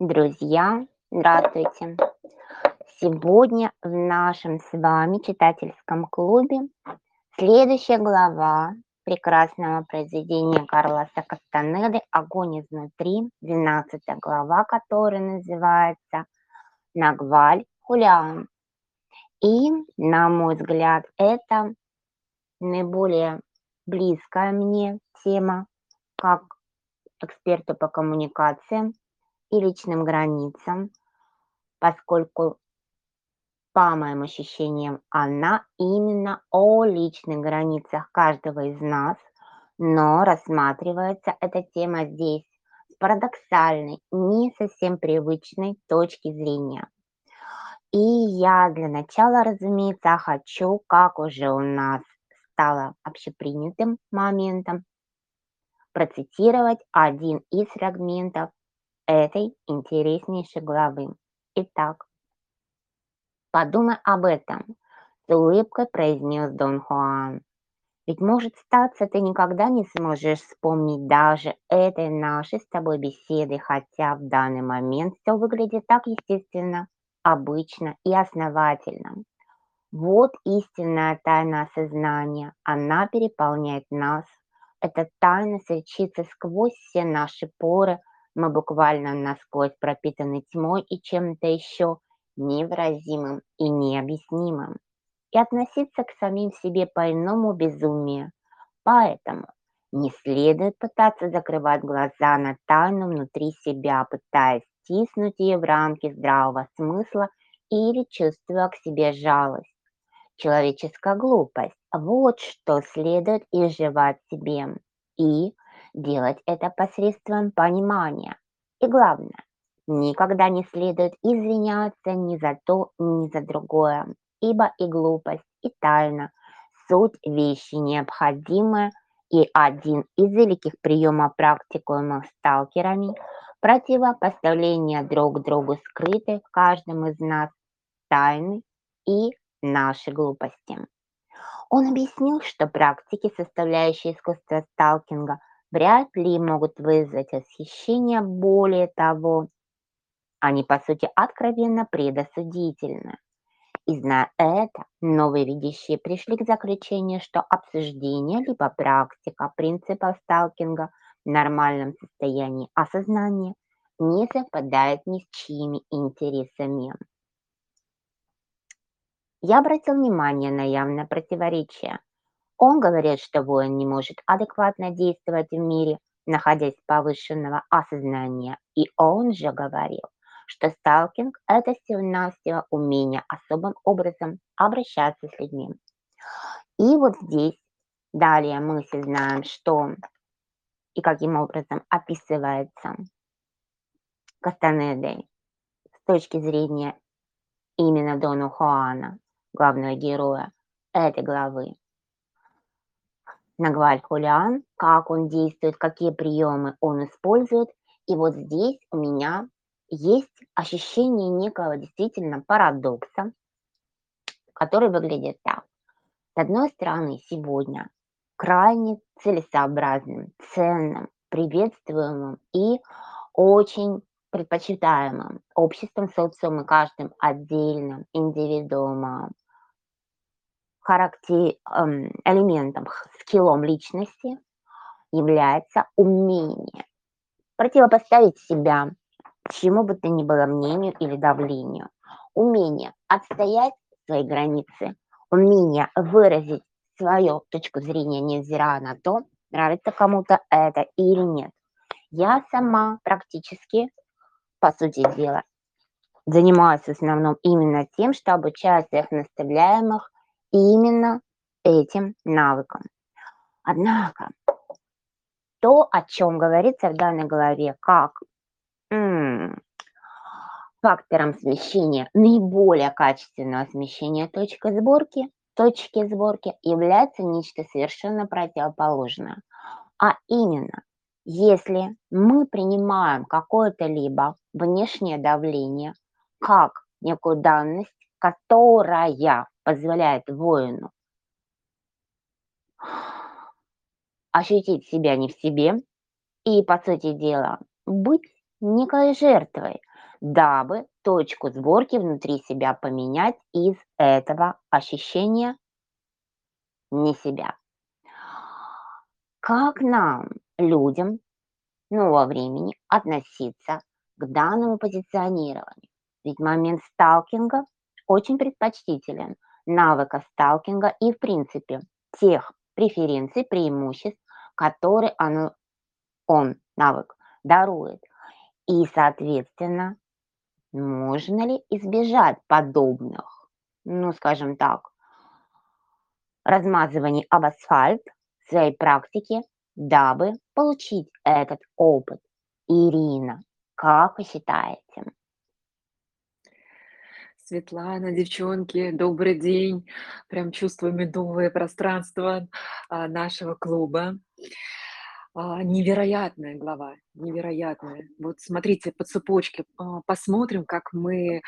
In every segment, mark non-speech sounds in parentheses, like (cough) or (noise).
Друзья, здравствуйте! Сегодня в нашем с вами читательском клубе следующая глава прекрасного произведения Карлоса Кастанеды «Огонь изнутри», 12 глава, которая называется «Нагваль Хулиан». И, на мой взгляд, это наиболее близкая мне тема, как эксперту по коммуникациям, и личным границам, поскольку, по моим ощущениям, она именно о личных границах каждого из нас, но рассматривается эта тема здесь с парадоксальной, не совсем привычной точки зрения. И я для начала, разумеется, хочу, как уже у нас стало общепринятым моментом, процитировать один из фрагментов этой интереснейшей главы. Итак, подумай об этом, с улыбкой произнес Дон Хуан. Ведь может статься, ты никогда не сможешь вспомнить даже этой нашей с тобой беседы, хотя в данный момент все выглядит так естественно, обычно и основательно. Вот истинная тайна осознания, она переполняет нас. Эта тайна сочится сквозь все наши поры, мы буквально насквозь пропитаны тьмой и чем-то еще невыразимым и необъяснимым. И относиться к самим себе по-иному безумие. Поэтому не следует пытаться закрывать глаза на тайну внутри себя, пытаясь стиснуть ее в рамки здравого смысла или чувствуя к себе жалость. Человеческая глупость – вот что следует изживать себе. И делать это посредством понимания. И главное, никогда не следует извиняться ни за то, ни за другое, ибо и глупость, и тайна – суть вещи необходимые, и один из великих приемов практикуемых сталкерами – противопоставление друг другу скрытой в каждом из нас тайны и нашей глупости. Он объяснил, что практики, составляющие искусство сталкинга, вряд ли могут вызвать восхищение, более того, они, по сути, откровенно предосудительны. И зная это, новые видящие пришли к заключению, что обсуждение либо практика принципов сталкинга в нормальном состоянии осознания не совпадает ни с чьими интересами. Я обратил внимание на явное противоречие он говорит, что воин не может адекватно действовать в мире, находясь повышенного осознания. И он же говорил, что сталкинг – это всего-навсего умение особым образом обращаться с людьми. И вот здесь далее мы все знаем, что и каким образом описывается Кастанедой с точки зрения именно Дона Хуана, главного героя этой главы. Нагваль Хулиан, как он действует, какие приемы он использует. И вот здесь у меня есть ощущение некого действительно парадокса, который выглядит так. С одной стороны, сегодня крайне целесообразным, ценным, приветствуемым и очень предпочитаемым обществом, социумом и каждым отдельным индивидуумом характер, эм, элементом, скиллом личности является умение противопоставить себя чему бы то ни было мнению или давлению, умение отстоять свои границы, умение выразить свою точку зрения, невзирая на то, нравится кому-то это или нет. Я сама практически, по сути дела, занимаюсь в основном именно тем, что обучаю своих наставляемых именно этим навыкам. Однако, то, о чем говорится в данной главе, как м- фактором смещения, наиболее качественного смещения точки сборки, точки сборки является нечто совершенно противоположное. А именно, если мы принимаем какое-то либо внешнее давление как некую данность, которая позволяет воину ощутить себя не в себе и, по сути дела, быть некой жертвой, дабы точку сборки внутри себя поменять из этого ощущения не себя. Как нам, людям, нового времени, относиться к данному позиционированию? Ведь момент сталкинга очень предпочтителен, навыка сталкинга и, в принципе, тех преференций, преимуществ, которые оно, он, навык, дарует. И, соответственно, можно ли избежать подобных, ну, скажем так, размазываний об асфальт в своей практике, дабы получить этот опыт? Ирина, как вы считаете? Светлана, девчонки, добрый день. Прям чувствую медовое пространство а, нашего клуба. А, невероятная глава, невероятная. Вот смотрите по цепочке, а, посмотрим, как мы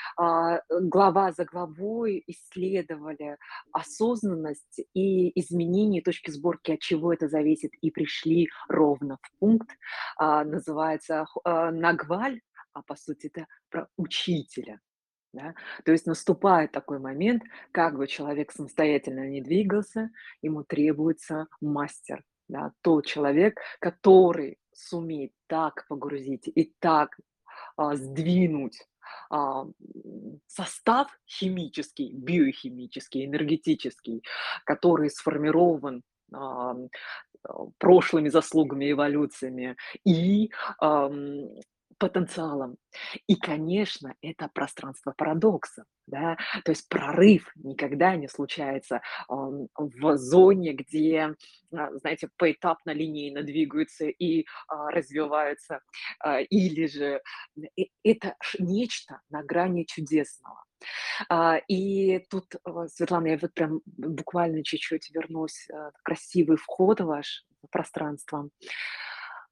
глава за главой исследовали осознанность и изменение точки сборки, от чего это зависит, и пришли ровно в пункт, называется Нагваль, а по сути это про учителя. Да? То есть наступает такой момент, как бы человек самостоятельно не двигался, ему требуется мастер, да, тот человек, который сумеет так погрузить и так а, сдвинуть а, состав химический, биохимический, энергетический, который сформирован а, прошлыми заслугами, эволюциями и потенциалом. И, конечно, это пространство парадоксов. Да? То есть прорыв никогда не случается в зоне, где, а, знаете, поэтапно, линейно двигаются и а, развиваются. А, или же это нечто на грани чудесного. И тут, Светлана, я вот прям буквально чуть-чуть вернусь. Красивый вход ваш в пространство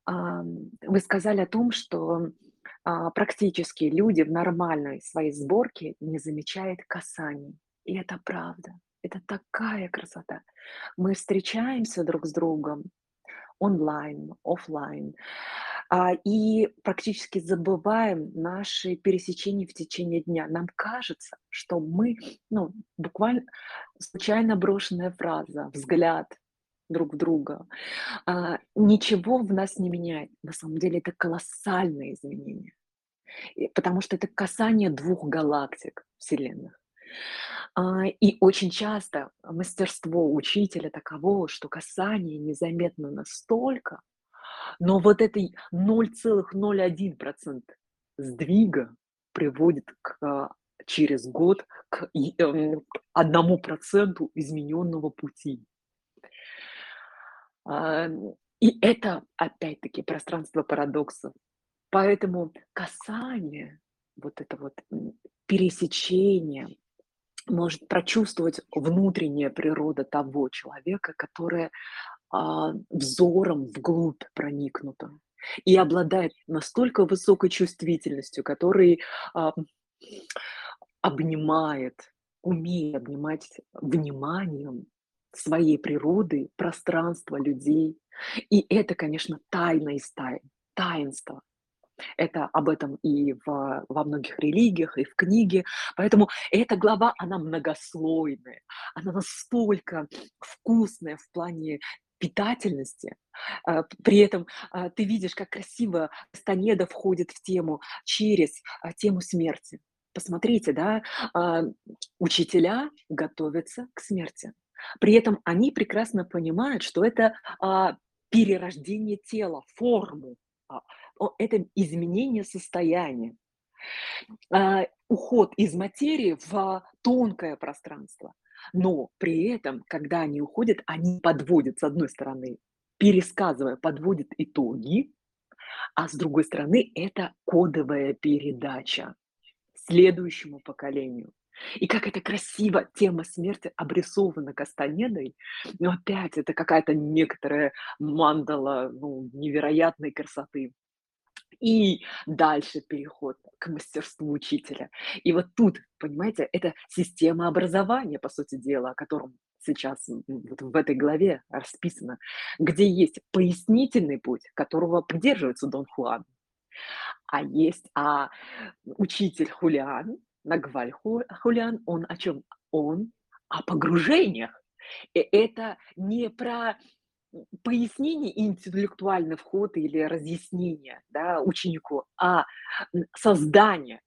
вы сказали о том, что а, практически люди в нормальной своей сборке не замечают касаний. И это правда. Это такая красота. Мы встречаемся друг с другом онлайн, офлайн, а, и практически забываем наши пересечения в течение дня. Нам кажется, что мы, ну, буквально случайно брошенная фраза, взгляд, друг в друга, а, ничего в нас не меняет. На самом деле это колоссальное изменение, и, потому что это касание двух галактик Вселенных. А, и очень часто мастерство учителя таково, что касание незаметно настолько, но вот этой 0,01% сдвига приводит к, а, через год к эм, одному проценту измененного пути. И это, опять-таки, пространство парадоксов. Поэтому касание, вот это вот пересечение, может прочувствовать внутренняя природа того человека, которая а, взором вглубь проникнута и обладает настолько высокой чувствительностью, который а, обнимает, умеет обнимать вниманием своей природы, пространства людей. И это, конечно, тайна из тайн, таинство. Это об этом и в, во многих религиях, и в книге. Поэтому эта глава, она многослойная. Она настолько вкусная в плане питательности. А, при этом а, ты видишь, как красиво Станеда входит в тему через а, тему смерти. Посмотрите, да, учителя готовятся к смерти. При этом они прекрасно понимают, что это а, перерождение тела, форму, а, это изменение состояния, а, уход из материи в тонкое пространство. Но при этом, когда они уходят, они подводят, с одной стороны, пересказывая, подводят итоги, а с другой стороны, это кодовая передача следующему поколению. И как это красиво тема смерти обрисована Кастанедой. Но опять это какая-то некоторая мандала ну, невероятной красоты. И дальше переход к мастерству учителя. И вот тут, понимаете, это система образования, по сути дела, о котором сейчас вот в этой главе расписано, где есть пояснительный путь, которого придерживается Дон Хуан, А есть, а учитель Хулиан, Нагваль Ху Хулиан, он о чём? Он о погружениях. И это не про, пояснение и интеллектуальный вход или разъяснение, да, ученику, а, создание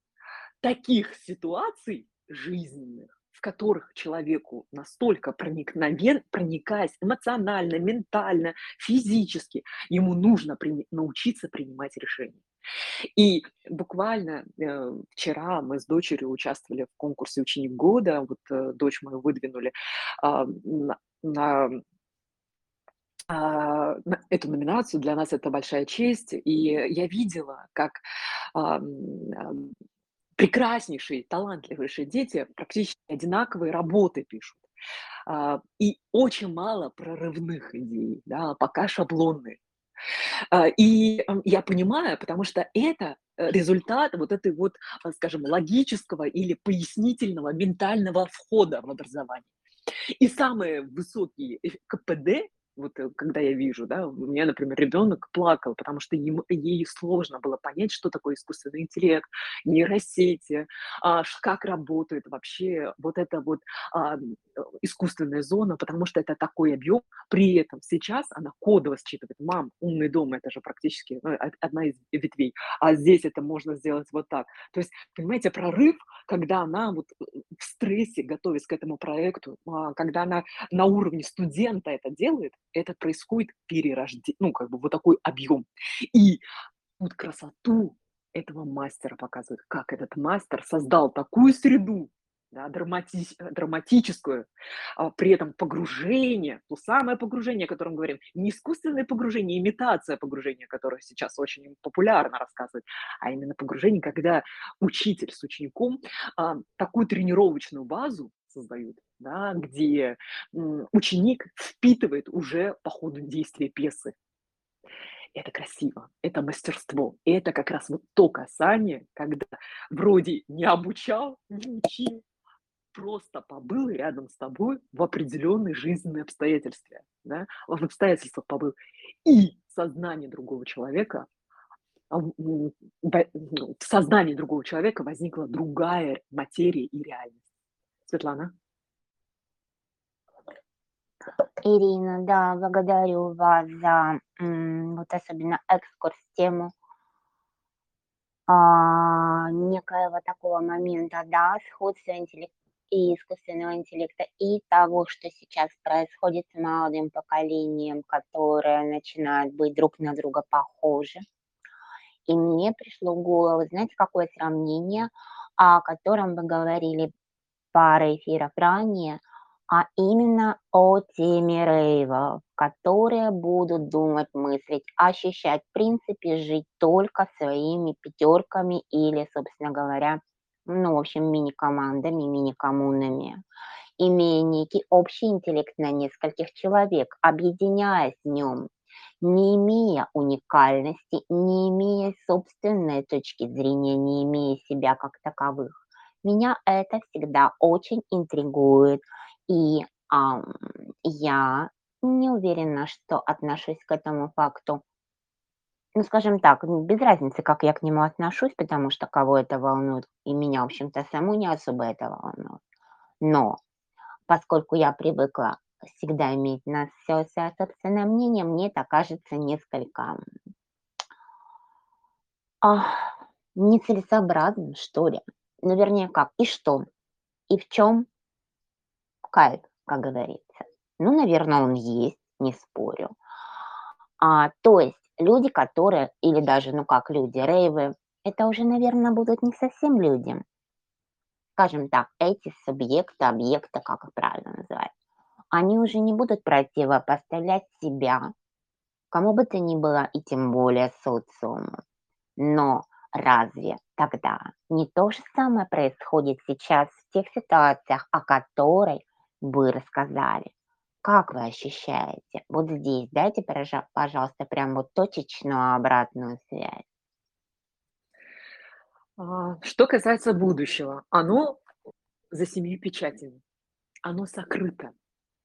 таких ситуаций жизненных, в которых человеку настолько проникновен проникаясь эмоционально, ментально, физически, ему нужно прини научиться принимать решения. И буквально, э, вчера мы с дочерью участвовали в конкурсе "Ученик года". Вот, э, дочь мою выдвинули, а, на а, на эту номинацию. Для нас это большая честь. И я видела, как, ам, прекраснейшие, талантливейшие дети практически одинаковые работы пишут. А, и очень мало прорывных идей, да, пока шаблонные. А, и, я понимаю, потому что это, э, результат вот этой вот, а, скажем, логического или пояснительного ментального входа в образование. И самые высокие эф КПД, вот, э, когда я вижу, да, у меня, например, ребенок плакал, потому что ему ей сложно было понять, что такое искусственный интеллект, нейросети, а, как работает вообще вот эта вот, ам, э, искусственная зона, потому что это такой объем. При этом сейчас она кодово считывает: "Мам, умный дом- это же практически, ну, од одна из ветвей, а здесь это можно сделать вот так". То есть, понимаете, прорыв, когда она вот, э, в стрессе, готовясь к этому проекту, а, когда она на уровне студента это делает, это происходит перерожде ну, как бы вот такой объем. И вот красоту этого мастера показывает, как этот мастер создал такую среду, да, драматись э, драматическую, а при этом погружение, то самое погружение, о котором говорим, не искусственное погружение, имитация погружения, которое сейчас очень популярно рассказывать, а именно погружение, когда учитель с учеником, а, такую тренировочную базу создают, да, где, ученик впитывает уже по ходу действия пьесы. Это красиво, это мастерство. Это как раз вот то касание, когда вроде не обучал, не учил, просто побыл рядом с тобой в определенной жизненной обстоятельстве, да, в обстоятельствах побыл. И сознание другого человека, а, ну, в сознании другого человека возникла другая материя и реальность. Светлана? Ирина, да, благодарю вас за, вот особенно экскурс в тему а, некоего такого момента, да, сходства интеллек и искусственного интеллекта, и того, что сейчас происходит с молодым поколением, которое начинает быть друг на друга похожи. И мне пришло в голову, знаете, какое сравнение, о котором вы говорили парой эфиров ранее, а именно о теме рейвов, которые будут думать, мыслить, ощущать, в принципе, жить только своими пятерками или, собственно говоря, ну, в общем, мини-командами, мини-коммунами, имея некий общий интеллект на нескольких человек, объединяясь в нем, не имея уникальности, не имея собственной точки зрения, не имея себя как таковых. Меня это всегда очень интригует, и, ам, я не уверена, что отношусь к этому факту ну, скажем так, м, без разницы, как я к нему отношусь, потому что кого это волнует, и меня, в общем-то, саму не особо это волнует. Но поскольку я привыкла всегда иметь на всё свое собственное мнение, мне это кажется несколько, ах, нецелесообразным, что ли. Ну, вернее как, и что? И в чём кайф, как говорится? Ну, наверно, он есть, не спорю. А, то есть люди, которые или даже, ну, как люди, рейвы- это уже, наверно, будут не совсем люди. Скажем так, эти субъекты, объекты, как их правильно называть, они уже не будут противопоставлять себя кому бы то ни было и тем более социуму. Но разве тогда не то же самое происходит сейчас в тех ситуациях, о которой вы рассказали? Как вы ощущаете? Вот здесь дайте, пожа пожалуйста, прям вот точечную обратную связь. А, что касается будущего, оно за семью печатями, оно сокрыто,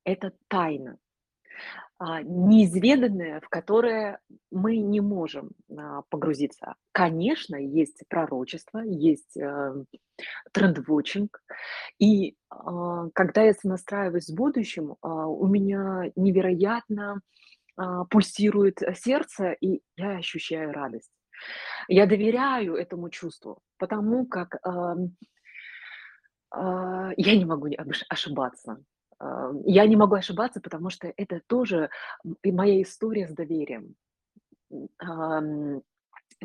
это тайна. А, неизведанное, в которое мы не можем а, погрузиться. Конечно, есть пророчество, есть э, тренд-вотчинг. И а, когда я сонастраиваюсь с будущим, у меня невероятно пульсирует сердце, и я ощущаю радость. Я доверяю этому чувству, потому как а, я не могу ошибаться. А, Я не могу ошибаться, потому что это тоже моя история с доверием.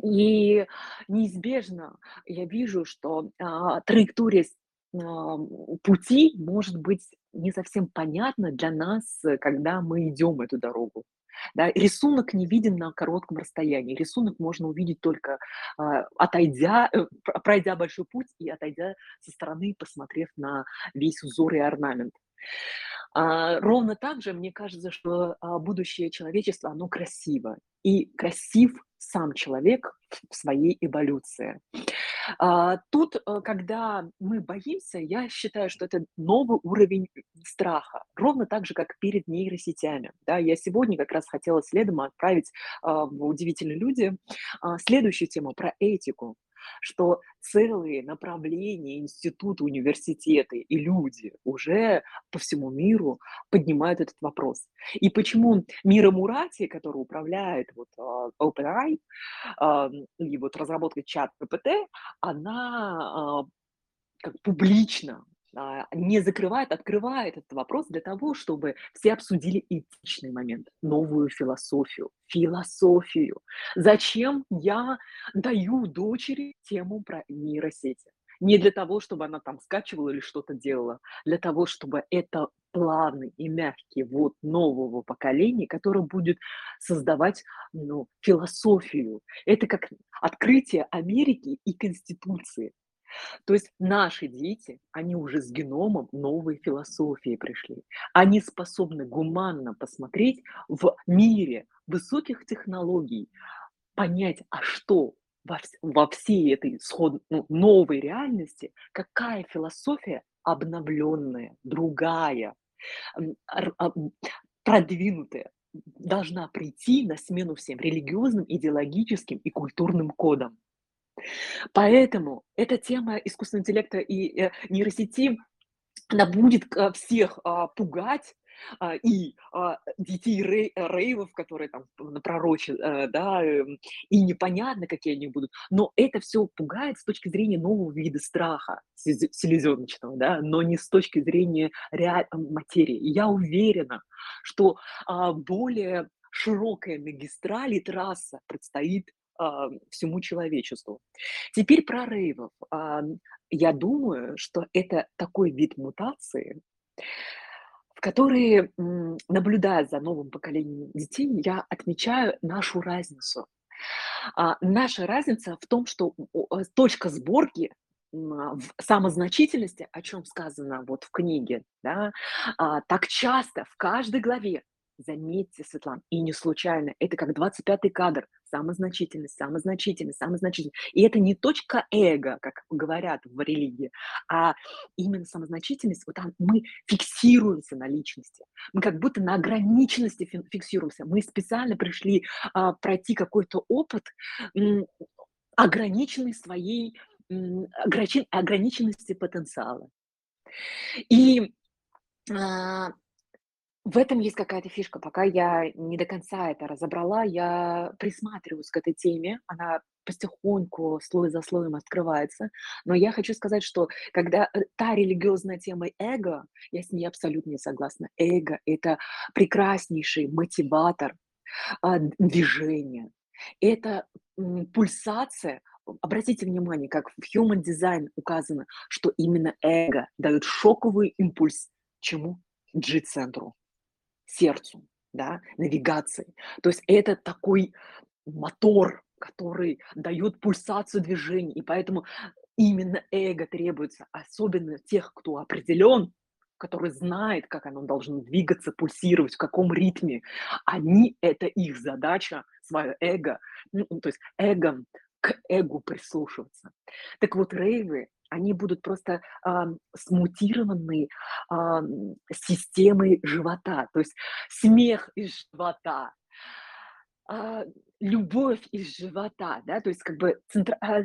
И неизбежно я вижу, что а, траектория ам, пути может быть не совсем понятна для нас, когда мы идем эту дорогу. Да, рисунок не виден на коротком расстоянии. Рисунок можно увидеть только а, отойдя, э, пр- пройдя большой путь и отойдя со стороны, посмотрев на весь узор и орнамент. А, ровно так же, мне кажется, что, а, будущее человечества, оно красиво. И красив сам человек в своей эволюции. А, тут, э, когда мы боимся, я считаю, что это новый уровень страха. Ровно так же, как перед нейросетями. Да, я сегодня как раз хотела следом отправить в «Удивительные люди» следующую тему про этику что целые направления, институты, университеты и люди уже по всему миру поднимают этот вопрос. И почему Мира Мурати, который управляет вот, а, OpenAI а, и вот разработкой чат ППТ, она а, как публично не закрывает, открывает этот вопрос для того, чтобы все обсудили этичный момент, новую философию. Философию. Зачем я даю дочери тему про нейросети? Не для того, чтобы она там скачивала или что-то делала, для того, чтобы это плавный и мягкий вот нового поколения, которое будет создавать ну, философию. Это как открытие Америки и Конституции. То есть наши дети, они уже с геномом новой философии пришли. Они способны гуманно посмотреть в мире высоких технологий, понять, а что во, вс- во всей этой сход, ну, новой реальности, какая философия обновленная, другая, а, продвинутая должна прийти на смену всем религиозным, идеологическим и культурным кодам. Поэтому эта тема искусственного интеллекта и, э, нейросети, она будет к всех, а, пугать, а, и, а, детей рей э, рейвов, которые там напророчат, э, да, эм, и непонятно, какие они будут. Но это все пугает с точки зрения нового вида страха селезеночного, да, но не с точки зрения реаль материи. Я уверена, что, более широкая магистраль и трасса предстоит, всему человечеству. Теперь про рейвов. Ам, я думаю, что это такой вид мутации, в который, м, наблюдая за новым поколением детей, я отмечаю нашу разницу. А, наша разница в том, что э, точка сборки, а, в самозначительности, о чем сказано вот в книге, да, а, так часто в каждой главе, заметьте, Светлана, и не случайно, это как двадцать пятый кадр: самозначительность, самозначительность, самозначительность. И это не точка эго, как говорят в религии, а именно самозначительность. Вот там мы фиксируемся на личности, мы как будто на ограниченности фиксируемся. Мы специально пришли а, пройти какой-то опыт, м, ограниченный своей, м, ограниченности потенциала. И, а, в этом есть какая-то фишка. Пока я не до конца это разобрала, я присматриваюсь к этой теме. Она потихоньку, слой за слоем открывается. Но я хочу сказать, что когда, э, та религиозная тема эго, я с ней абсолютно не согласна. Эго- это прекраснейший мотиватор а, движения. Это пульсация. Обратите внимание, как в Human Design указано, что именно эго дает шоковый импульс чему? G-центру, сердцу, да, навигации. То есть это такой мотор, который дает пульсацию движений, и поэтому именно эго требуется, особенно тех, кто определен, который знает, как оно должно двигаться, пульсировать, в каком ритме. Они, это их задача, свое эго, ну, то есть эго к эгу прислушиваться. Так вот, рейвы, они будут просто а, смутированные а, системой живота, то есть смех из живота, а, любовь из живота, да, то есть как бы центр, а,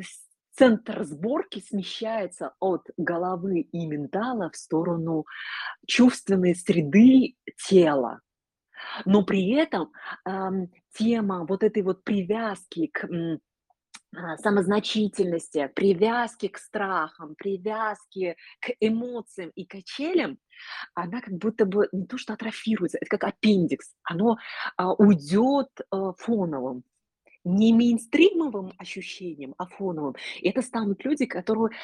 центр сборки смещается от головы и ментала в сторону чувственной среды тела. Но при этом ам, тема вот этой вот привязки к самозначительности, привязки к страхам, привязки к эмоциям и качелям, она как будто бы не то что атрофируется, это как аппендикс, оно а, уйдет а, фоновым, не мейнстримовым ощущением, а фоновым. И это станут люди, которые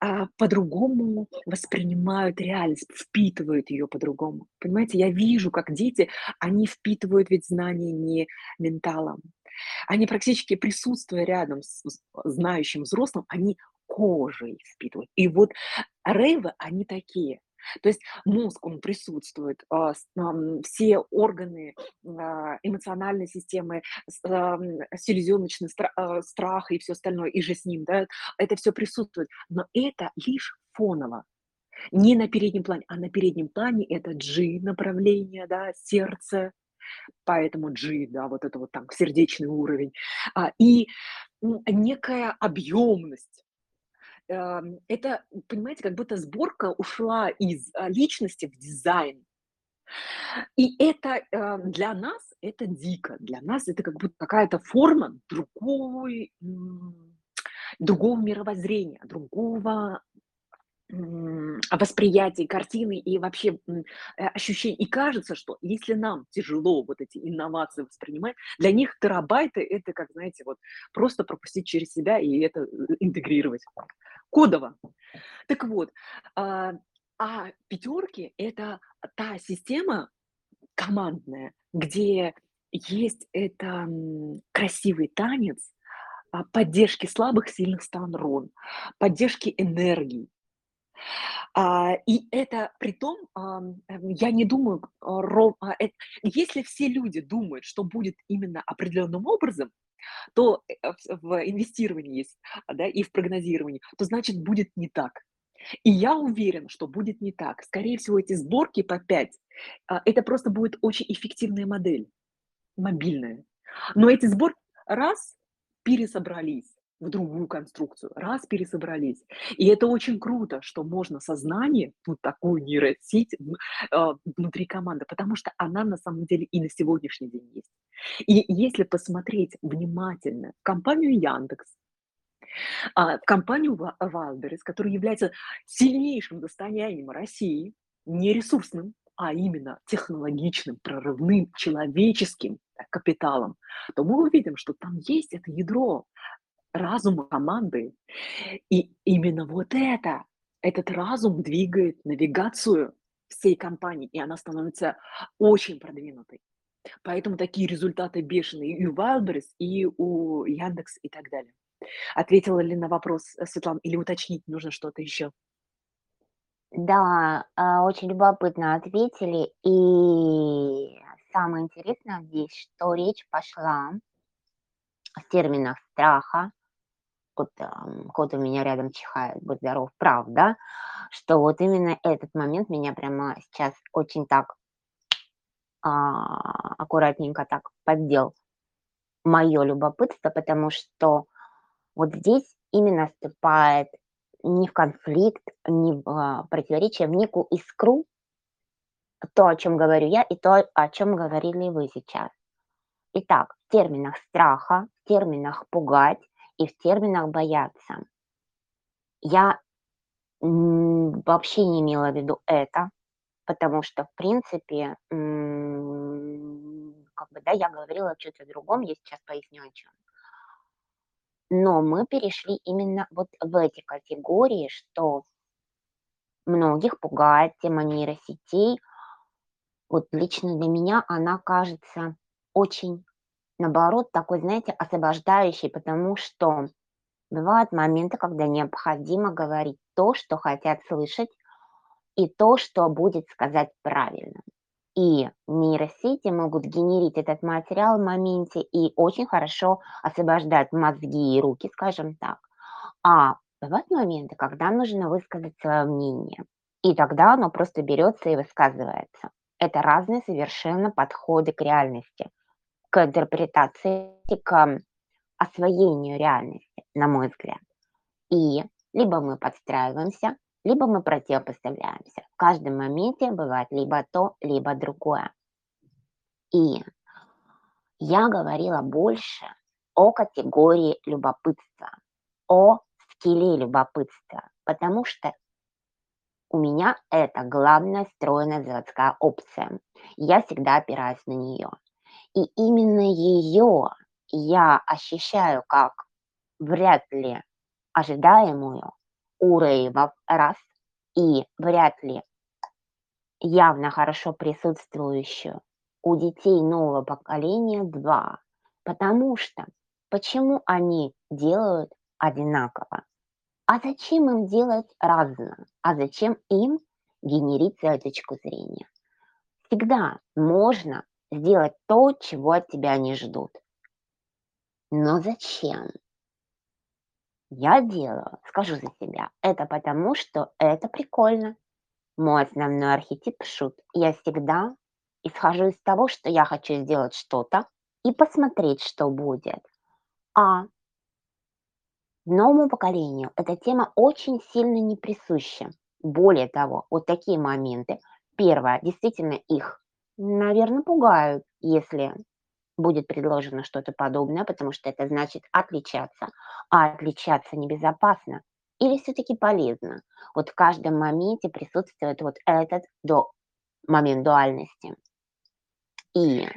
а, по-другому воспринимают реальность, впитывают ее по-другому. Понимаете, я вижу, как дети, они впитывают ведь знания не менталом. Они практически присутствуя рядом с знающим взрослым, они кожей впитывают. И вот рейвы, они такие. То есть мозг, он присутствует, а, все органы а, эмоциональной системы, селезеночный а, страх и все остальное, и же с ним, да, это все присутствует. Но это лишь фоново. Не на переднем плане, а на переднем плане это G направление, да, сердце, поэтому G, да, вот это вот там сердечный уровень, и некая объемность, это, понимаете, как будто сборка ушла из а, личности в дизайн. И это для нас это дико, для нас это как будто какая-то форма другой, другого мировоззрения, другого восприятии картины и вообще э, ощущений. И кажется, что если нам тяжело вот эти инновации воспринимать, для них терабайты это, как, знаете, вот просто пропустить через себя и это э, интегрировать. Кодово. Так вот, а, а пятерки – это та система командная, где есть это красивый танец, а, поддержки слабых, сильных сторон, поддержки энергии, и это при том, эм, я не думаю, а, а, если все люди думают, что будет именно определенным образом, то, э, в инвестировании есть, да, и в прогнозировании, то значит будет не так. И я уверена, что будет не так. Скорее всего, эти сборки по 5, это просто будет очень эффективная модель, мобильная. Но эти сборки раз пересобрались, в другую конструкцию, раз пересобрались. И это очень круто, что можно сознание, вот такую нейросеть э, внутри команды, потому что она на самом деле и на сегодняшний день есть. И если посмотреть внимательно компанию Яндекс, а, в компанию Wildberries, которая является сильнейшим достоянием России, не ресурсным, а именно технологичным, прорывным, человеческим капиталом, то мы увидим, что там есть это ядро, разума команды. И именно вот это, этот разум двигает навигацию всей компании, и она становится очень продвинутой. Поэтому такие результаты бешеные и у Wildberries, и у Яндекс и так далее. Ответила ли на вопрос э, Светлана или уточнить нужно что-то еще? Да, а, очень любопытно ответили. И самое интересное здесь, что речь пошла в терминах страха, вот кот у меня рядом чихает, будь здоров, правда, что вот именно этот момент меня прямо сейчас очень так а, аккуратненько так поддел мое любопытство, потому что вот здесь именно вступает не в конфликт, не в а, противоречие, в некую искру, то, о чем говорю я, и то, о чем говорили вы сейчас. Итак, в терминах страха, в терминах пугать, и в терминах бояться. Я вообще не имела в виду это, потому что, в принципе, как бы, да, я говорила о другом, я сейчас поясню о чем. Но мы перешли именно вот в эти категории, что многих пугает тема нейросетей. Вот лично для меня она кажется очень наоборот, такой, знаете, освобождающий, потому что бывают моменты, когда необходимо говорить то, что хотят слышать, и то, что будет сказать правильно. И нейросети могут генерить этот материал в моменте и очень хорошо освобождать мозги и руки, скажем так. А бывают моменты, когда нужно высказать свое мнение, и тогда оно просто берется и высказывается. Это разные совершенно подходы к реальности, к интерпретации, к освоению реальности, на мой взгляд. И либо мы подстраиваемся, либо мы противопоставляемся. В каждом моменте бывает либо то, либо другое. И я говорила больше о категории любопытства, о скилле любопытства, потому что у меня это главная встроенная заводская опция. Я всегда опираюсь на нее. И именно ее я ощущаю как вряд ли ожидаемую у рейвов раз и вряд ли явно хорошо присутствующую у детей нового поколения два. Потому что почему они делают одинаково? А зачем им делать разно? А зачем им генерить свою точку зрения? Всегда можно сделать то, чего от тебя не ждут. Но зачем? Я делаю, скажу за себя, это потому, что это прикольно. Мой основной архетип– шут. Я всегда исхожу из того, что я хочу сделать что-то и посмотреть, что будет. А Новому поколению эта тема очень сильно не присуща. Более того, вот такие моменты, первое, действительно их, наверное, пугают, если будет предложено что-то подобное, потому что это значит отличаться, а отличаться небезопасно или все-таки полезно. Вот в каждом моменте присутствует вот этот до, момент дуальности. И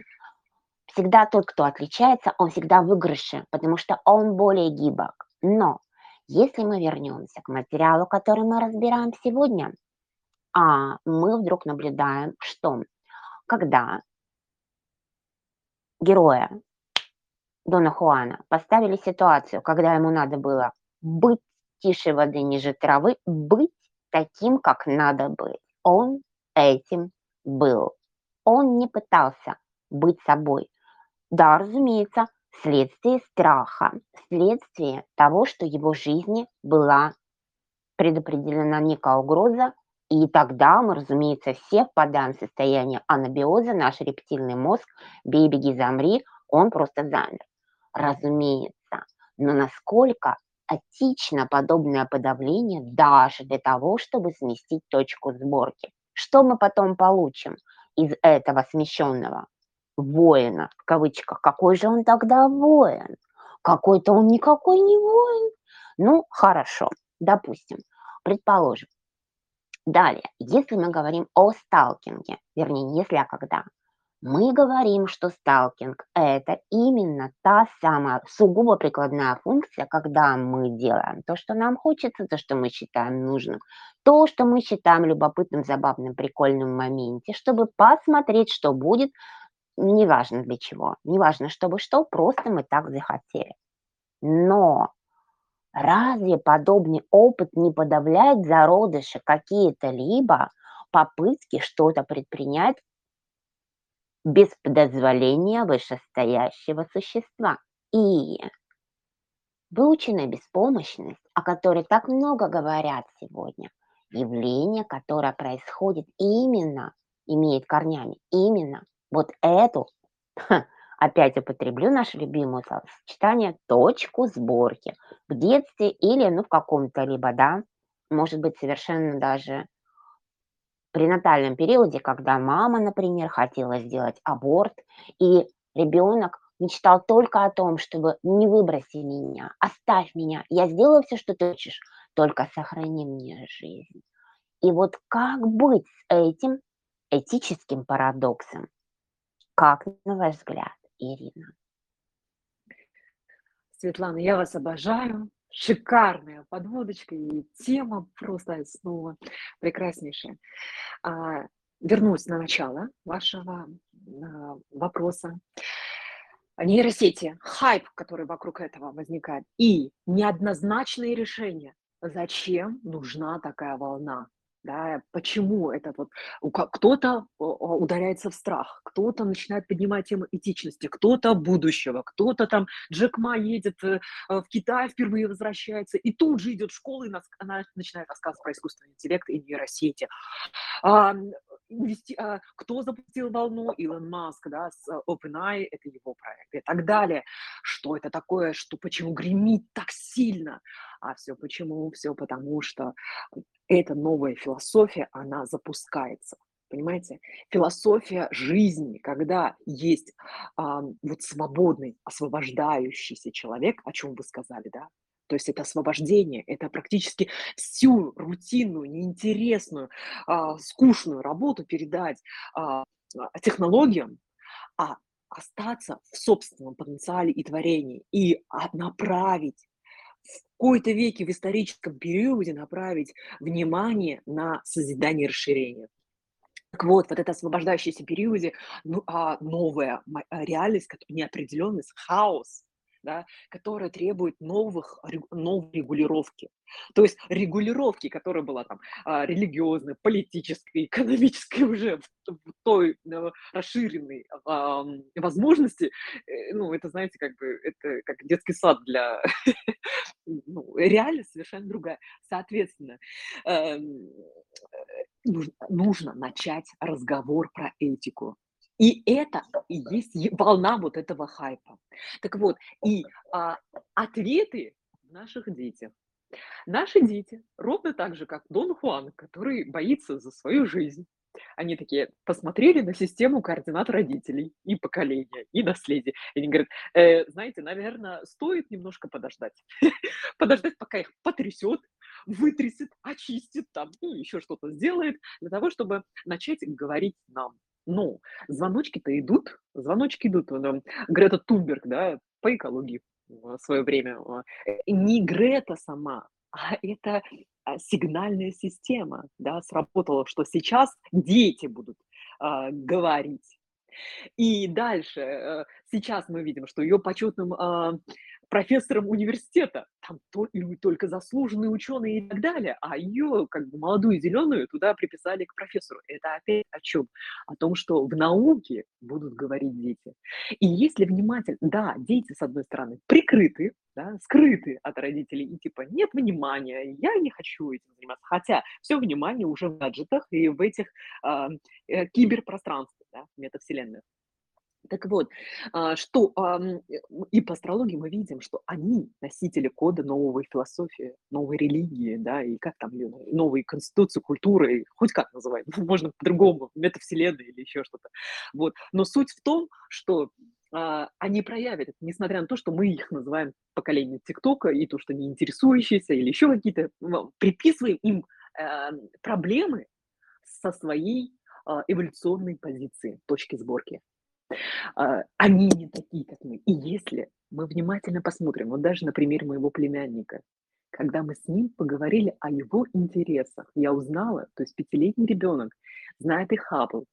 всегда тот, кто отличается, он всегда выигрыше, потому что он более гибок. Но если мы вернемся к материалу, который мы разбираем сегодня, а мы вдруг наблюдаем, что когда героя Дона Хуана поставили ситуацию, когда ему надо было быть тише воды, ниже травы, быть таким, как надо быть. Он этим был. Он не пытался быть собой. Да, разумеется, вследствие страха, вследствие того, что его жизни была предопределена некая угроза, и тогда мы, разумеется, все впадаем в состояние анабиоза, наш рептильный мозг, бей, беги, замри, он просто замер. Разумеется, но насколько этично подобное подавление даже для того, чтобы сместить точку сборки. Что мы потом получим из этого смещенного воина, в кавычках, какой же он тогда воин? Какой-то он никакой не воин. Ну, хорошо, допустим, предположим. Далее, если мы говорим о сталкинге, вернее, не если, а когда, мы говорим, что сталкинг– это именно та самая сугубо прикладная функция, когда мы делаем то, что нам хочется, то, что мы считаем нужным, то, что мы считаем любопытным, забавным, прикольным в моменте, чтобы посмотреть, что будет неважно для чего, неважно, чтобы что, просто мы так захотели. Но разве подобный опыт не подавляет зародыши какие-то либо попытки что-то предпринять без дозволения вышестоящего существа? И выученная беспомощность, о которой так много говорят сегодня, явление, которое происходит именно, имеет корнями именно вот эту, (laughs) опять употреблю наше любимое словосочетание, точку сборки в детстве или ну, в каком-то либо, да, может быть, совершенно даже при натальном периоде, когда мама, например, хотела сделать аборт, и ребенок мечтал только о том, чтобы не выброси меня, оставь меня, я сделаю все, что ты хочешь, только сохрани мне жизнь. И вот как быть с этим этическим парадоксом? Как, на ваш взгляд, Ирина? Светлана, я вас обожаю. Шикарная подводочка и тема просто снова прекраснейшая. А, вернусь на начало вашего а, вопроса. Нейросети, хайп, который вокруг этого возникает, и неоднозначные решения. Зачем нужна такая волна? Да, почему это вот кто-то ударяется в страх, кто-то начинает поднимать тему этичности, кто-то будущего, кто-то там Джек Ма едет, э, э, в Китай, впервые возвращается, и тут же идет в школу и нас она начинает рассказывать про искусственный интеллект и нейросети. Инвести а, кто запустил волну? Илон Маск, да, с э, OpenAI, это его проект и так далее. Что это такое? Что почему гремит так сильно? А все почему? Все потому, что эта новая философия, она запускается. Понимаете? Философия жизни, когда есть а, вот свободный, освобождающийся человек, о чем вы сказали, да? То есть это освобождение, это практически всю рутинную, неинтересную, а, скучную работу передать а, а, технологиям, а остаться в собственном потенциале и творении, и а, направить в какой-то веке в историческом периоде направить внимание на созидание и расширение. Так вот, вот это освобождающееся периоде, ну, а новая а, реальность, неопределенность, хаос, да, которая требует новых, новой регулировки. То есть регулировки, которая была там а, религиозной, политической, экономической уже в, той э, расширенной ам, возможности, э, ну, это, знаете, как бы, это как детский сад для, (laughs) ну, реальность совершенно другая. Соответственно, эм, нужно, нужно начать разговор про этику. И это и есть волна вот этого хайпа. Так вот, и а, ответы в наших детях. Наши дети, ровно так же, как Дон Хуан, который боится за свою жизнь. Они такие посмотрели на систему координат родителей и поколения, и наследия. И они говорят, «Э, знаете, наверное, стоит немножко подождать. (laughs) Подождать, пока их потрясет, вытрясет, очистит, там, ну, еще что-то сделает, для того, чтобы начать говорить нам. Но звоночки-то идут, звоночки идут. Эм, Грета Тунберг, да, по экологии в свое время. а, Не Грета сама, а это а, сигнальная система, да, сработала, что сейчас дети будут а, говорить. И дальше, э, сейчас мы видим, что ее почетным а, профессором университета, там то, только заслуженные ученые и так далее, а ее, как бы молодую зеленую, туда приписали к профессору. Это опять о чем? О том, что в науке будут говорить дети. И если внимательно, да, дети, с одной стороны, прикрыты, да, скрыты от родителей, и типа нет внимания, я не хочу этим заниматься. Хотя все внимание уже в гаджетах и в этих а, э, киберпространствах, да, метавселенных. Так вот, а, что э, и по астрологии мы видим, что они носители кода новой философии, новой религии, да, и как там новой конституции, культуры, хоть как называть, (laughs) можно по-другому, метавселенной или еще что-то. Вот. Но суть в том, что а, они проявят несмотря на то, что мы их называем поколением ТикТока, и то, что не интересующиеся, или еще какие-то, приписываем им ам, проблемы со своей а, эволюционной позиции, точки сборки. А, они не такие, как мы. И если мы внимательно посмотрим, вот даже на примере моего племянника, когда мы с ним поговорили о его интересах, я узнала, то есть пятилетний ребенок знает и Хаббл,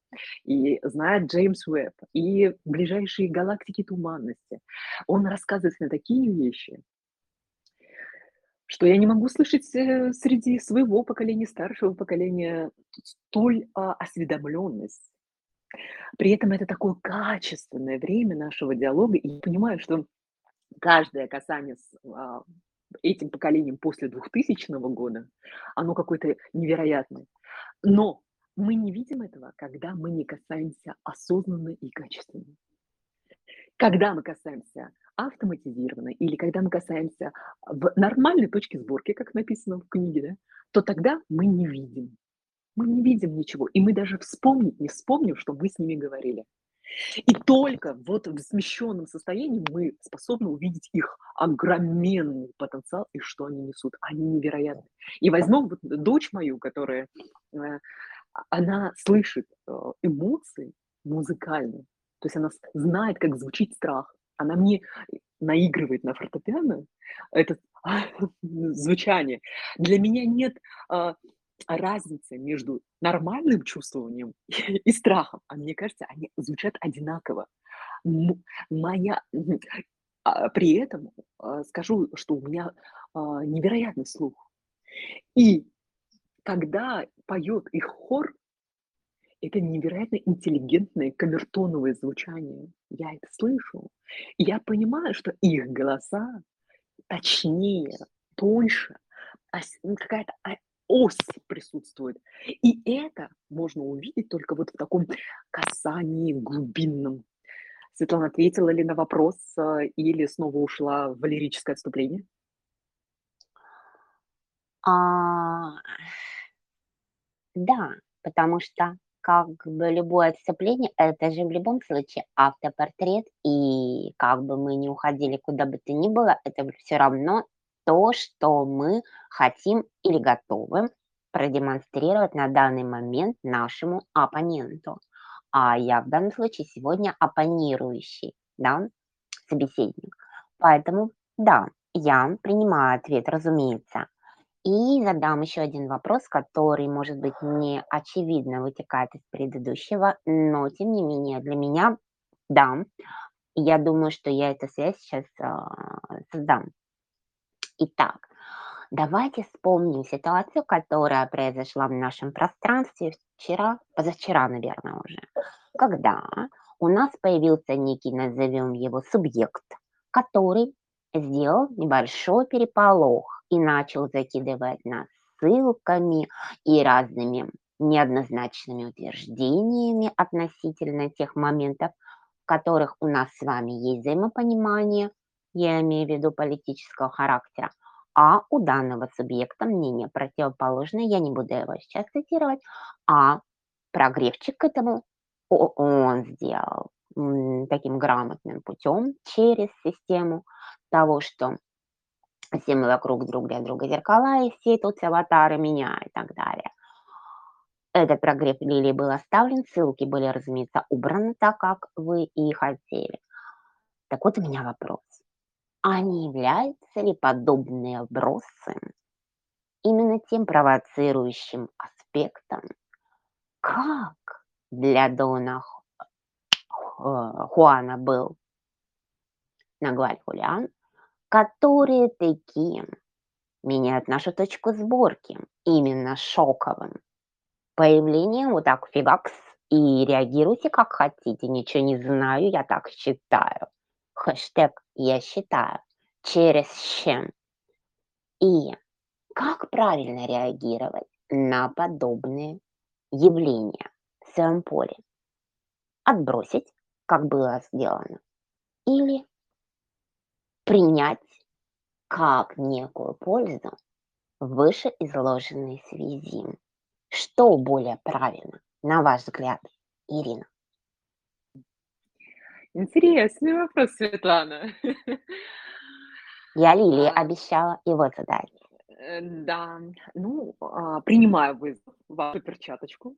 и знает Джеймс Уэбб, и ближайшие галактики туманности. Он рассказывает мне такие вещи, что я не могу слышать э, среди своего поколения, старшего поколения столь а, осведомленность. При этом это такое качественное время нашего диалога, и я понимаю, что каждое касание с а, этим поколением после двухтысячного года, оно какое-то невероятное. Но мы не видим этого, когда мы не касаемся осознанно и качественно. Когда мы касаемся автоматизированно или когда мы касаемся в нормальной точке сборки, как написано в книге, да, то тогда мы не видим. Мы не видим ничего, и мы даже вспомнить не вспомним, что мы с ними говорили. И только вот в смещенном состоянии мы способны увидеть их огроменный потенциал и что они несут. Они невероятны. И возьмем вот дочь мою, которая, э, а- она слышит э, эмоции музыкальные, то есть она знает, как звучит страх. Она мне наигрывает на фортепиано это (laughs) звучание. Для меня нет а, разницы между нормальным чувствованием (laughs) и страхом, а мне кажется, они звучат одинаково. М- Моя, а, при этом а, скажу, что у меня а, невероятный слух. И когда поет их хор, это невероятно интеллигентное камертоновое звучание. Я это слышу. И я понимаю, что их голоса точнее, тоньше, ну, какая-то ось присутствует. И это можно увидеть только вот в таком касании глубинном. Светлана ответила ли на вопрос, э, или снова ушла в лирическое отступление? А, да, потому что как бы любое отступление- это же в любом случае автопортрет, и как бы мы ни уходили куда бы то ни было, это все равно то, что мы хотим или готовы продемонстрировать на данный момент нашему оппоненту. А я в данном случае сегодня оппонирующий, да, собеседник. Поэтому да, я принимаю ответ, разумеется. И задам еще один вопрос, который, может быть, не очевидно вытекает из предыдущего, но тем не менее для меня да. Я думаю, что я эту связь сейчас а, создам. Итак, давайте вспомним ситуацию, которая произошла в нашем пространстве вчера, позавчера, наверное, уже, когда у нас появился некий, назовем его, субъект, который сделал небольшой переполох и начал закидывать нас ссылками и разными неоднозначными утверждениями относительно тех моментов, в которых у нас с вами есть взаимопонимание, я имею в виду политического характера, а у данного субъекта мнение противоположное, я не буду его сейчас цитировать, а прогревчик к этому он сделал таким грамотным путем через систему того, что все мы вокруг друг для друга зеркала, и все тут аватары меня и так далее. Этот прогрев лилии был оставлен, ссылки были, разумеется, убраны так, как вы и хотели. Так вот у меня вопрос. А не являются ли подобные вбросы именно тем провоцирующим аспектом, как для Дона Хуана был Нагваль Хулиан, которые такие меняют нашу точку сборки именно шоковым появлением? Вот так фигакс и реагируйте как хотите, ничего не знаю, я так считаю хэштег «Я считаю», через чем. И как правильно реагировать на подобные явления в своем поле? Отбросить, как было сделано, или принять как некую пользу в вышеизложенной связи. Что более правильно, на ваш взгляд, Ирина? Интересный вопрос, Светлана. Я Лилии А, обещала его задать. э, да, ну, а, принимаю вызов, вашу перчаточку.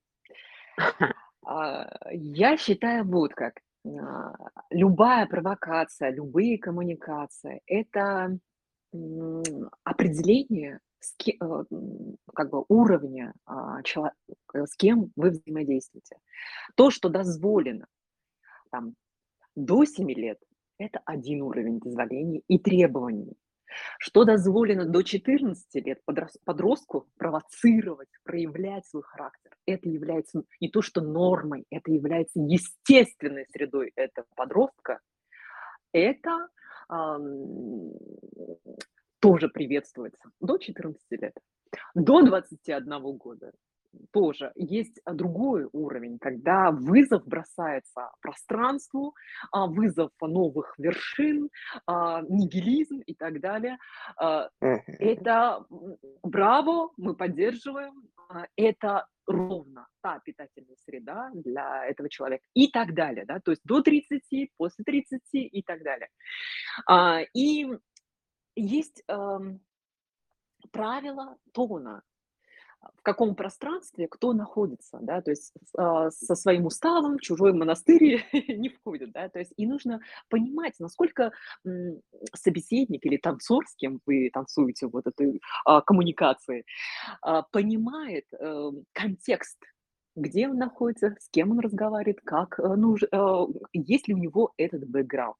А, я считаю вот как. А, любая провокация, любые коммуникации- это, м, определение с ке э, м, как бы уровня, а, чело э, с кем вы взаимодействуете. То, что дозволено там до 7 лет- это один уровень дозволений и требований. Что дозволено до 14 лет подрос подростку провоцировать, проявлять свой характер- это является не то что нормой, это является естественной средой этого подростка. Это, ам, тоже приветствуется до 14 лет. До 21 года тоже есть а, другой уровень, когда вызов бросается пространству, а, вызов новых вершин, а, нигилизм и так далее. Это браво, мы поддерживаем, это ровно та питательная среда для этого человека и так далее, да, то есть до 30, после 30 и так далее. И есть правила тона в каком пространстве кто находится, да, то есть а, со своим уставом чужой монастырь (laughs) не входит, да, то есть и нужно понимать, насколько собеседник или танцор, с кем вы танцуете вот этой а, коммуникации, а, понимает э, контекст, где он находится, с кем он разговаривает, как, ну, есть ли у него этот бэкграунд.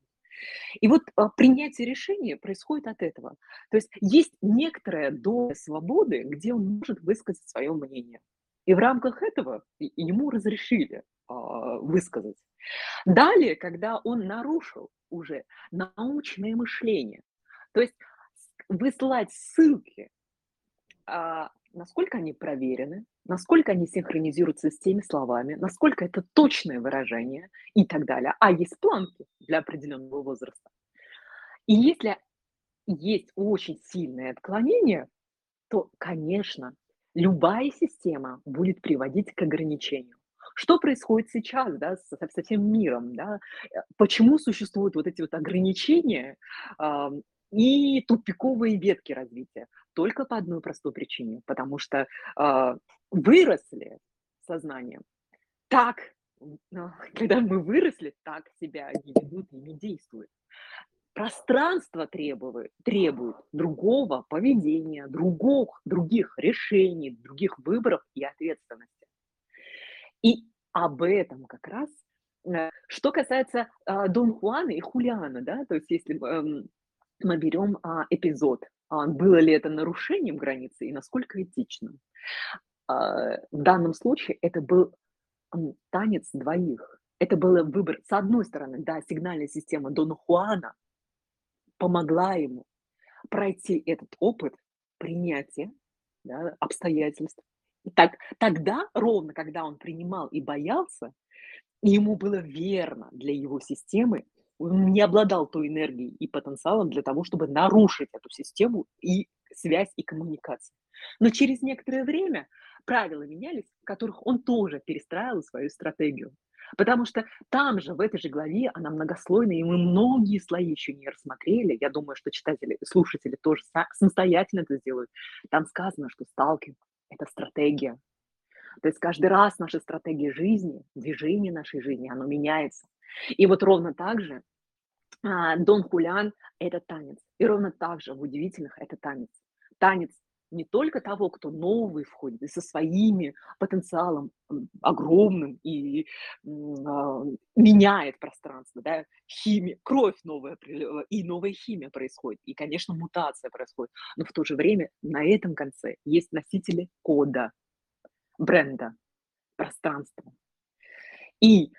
И вот а, принятие решения происходит от этого. То есть есть некоторая доля свободы, где он может высказать свое мнение. И в рамках этого ему разрешили а, высказать. Далее, когда он нарушил уже научное мышление, то есть выслать ссылки, а, насколько они проверены, насколько они синхронизируются с теми словами, насколько это точное выражение и так далее. А есть планки для определенного возраста. И если есть очень сильное отклонение, то, конечно, любая система будет приводить к ограничению. Что происходит сейчас да, со, со всем миром? Да? Э, почему существуют вот эти вот ограничения и тупиковые ветки развития? Только по одной простой причине, потому что э, выросли сознанием так, (laughs) когда мы выросли, так себя не ведут и не действуют. Пространство требует, требует другого поведения, других, других решений, других выборов и ответственности. И об этом как раз, э, что касается э, Дон Хуана и Хулиана, да, то есть если эм, мы берем а, эпизод, а, было ли это нарушением границы и насколько этичным. А, в данном случае это был танец двоих. Это был выбор, с одной стороны, да, сигнальная система Дона Хуана помогла ему пройти этот опыт принятия да, обстоятельств, так, тогда, ровно когда он принимал и боялся, ему было верно для его системы, не обладал той энергией и потенциалом для того, чтобы нарушить эту систему и связь и коммуникацию. Но через некоторое время правила менялись, в которых он тоже перестраивал свою стратегию. Потому что там же, в этой же главе, она многослойная, и мы многие слои еще не рассмотрели. Я думаю, что читатели, слушатели тоже самостоятельно это сделают. Там сказано, что сталкинг это стратегия. То есть каждый раз наша стратегия жизни, движение нашей жизни, оно меняется. И вот ровно так же а, Дон Хулян – это танец. И ровно так же в удивительных – это танец. Танец не только того, кто новый входит, и со своими потенциалом огромным и а, меняет пространство, да, химия, кровь новая и новая химия происходит, и, конечно, мутация происходит, но в то же время на этом конце есть носители кода, бренда, пространства. И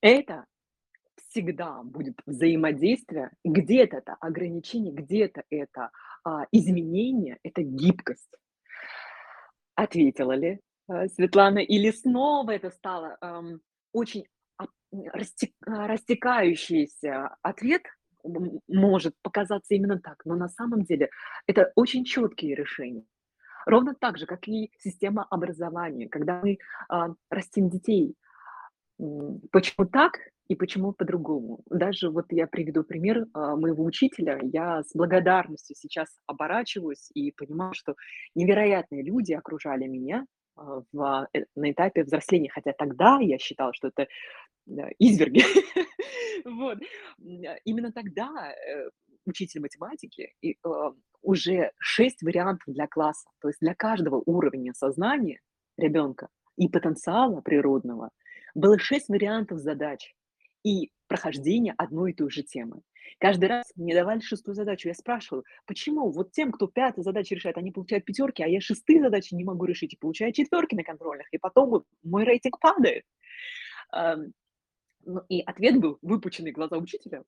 это всегда будет взаимодействие, где-то это ограничение, где-то это а, изменение, это гибкость. Ответила ли а, Светлана? Или снова это стало эм, очень растек, растекающийся ответ, может показаться именно так, но на самом деле это очень четкие решения. Ровно так же, как и система образования, когда мы э, растим детей. Почему так? И почему по-другому? Даже вот я приведу пример а, моего учителя. Я с благодарностью сейчас оборачиваюсь и понимаю, что невероятные люди окружали меня а, в, э, на этапе взросления, хотя тогда я считала, что это изверги. (laughs) вот. Именно тогда э, учитель математики и, а, уже шесть вариантов для класса, то есть для каждого уровня сознания ребенка и потенциала природного было шесть вариантов задач и прохождение одной и той же темы. Каждый раз мне давали шестую задачу. Я спрашивала, почему вот тем, кто пятую задачу решает, они получают пятерки, а я шестые задачи не могу решить и получаю четверки на контрольных, и потом мой рейтинг падает. Ну, и ответ был выпученные глаза учителя.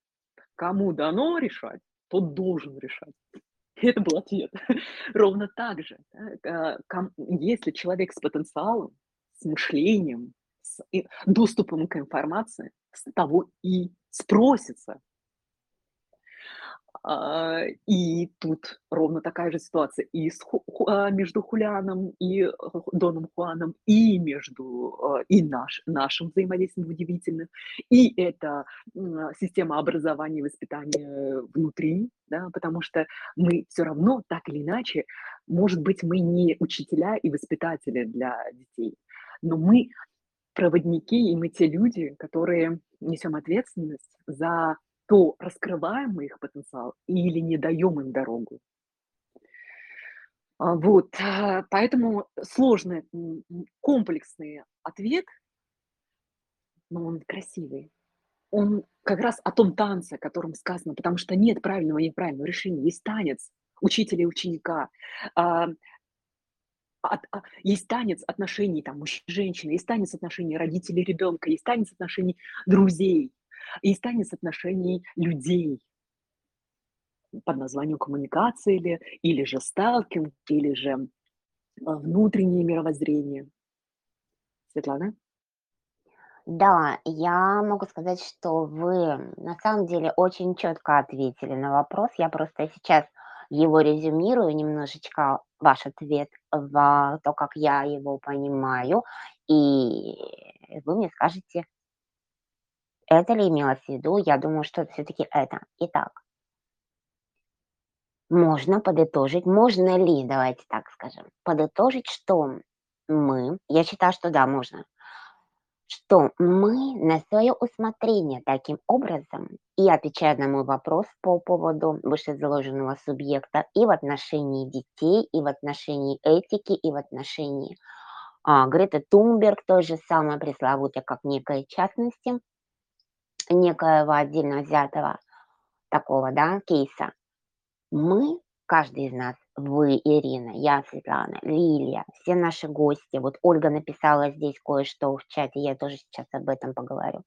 Кому дано решать, тот должен решать. И (laughs) это был ответ. (laughs) Ровно так же, да, если человек с потенциалом, с мышлением, с доступом к информации, с того и спросится. А, и тут ровно такая же ситуация и с, а, между Хулианом и Доном Хуаном, и между а, и наш, нашим взаимодействием удивительным, и это система образования и воспитания внутри, да, потому что мы все равно, так или иначе, может быть, мы не учителя и воспитатели для детей, но мы проводники, и мы те люди, которые несем ответственность за то, раскрываем мы их потенциал или не даем им дорогу. А, вот, а, поэтому сложный, комплексный ответ, но он красивый. Он как раз о том танце, о котором сказано, потому что нет правильного и неправильного решения. Есть танец учителя и ученика. А, есть танец отношений там мужчины и женщины, есть танец отношений родителей ребенка, есть танец отношений друзей, есть танец отношений людей под названием коммуникация или или же сталкинг, или же, а, внутреннее мировоззрение. Светлана? Да, я могу сказать, что вы на самом деле очень четко ответили на вопрос. Я просто сейчас его резюмирую немножечко, ваш ответ, в то, как я его понимаю, и вы мне скажете это ли имелось в виду. Я думаю, что все таки это. Итак можно подытожить, можно ли, давайте так скажем, подытожить, что мы, я считаю, что да, можно, что мы на свое усмотрение таким образом, и отвечая на мой вопрос по поводу вышезаложенного субъекта и в отношении детей, и в отношении этики, и в отношении а, Греты Тунберг, той же самой пресловутой, как некой частности, некоего отдельно взятого такого, да, кейса, мы, каждый из нас, вы, Ирина, я, Светлана, Лилия, все наши гости, вот Ольга написала здесь кое-что в чате, я тоже сейчас об этом поговорю.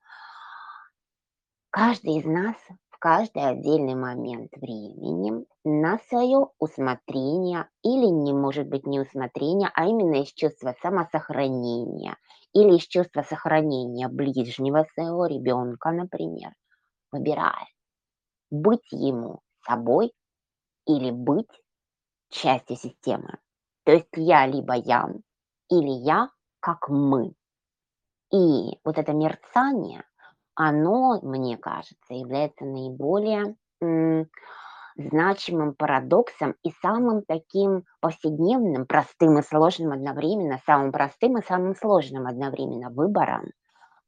Каждый из нас в каждый отдельный момент времени на свое усмотрение или не может быть не усмотрение, а именно из чувства самосохранения или из чувства сохранения ближнего своего ребенка, например, выбирает быть ему собой или быть частью системы. То есть я либо я, или я как мы. И вот это мерцание, оно, мне кажется, является наиболее значимым парадоксом и самым таким повседневным, простым и сложным одновременно, самым простым и самым сложным одновременно выбором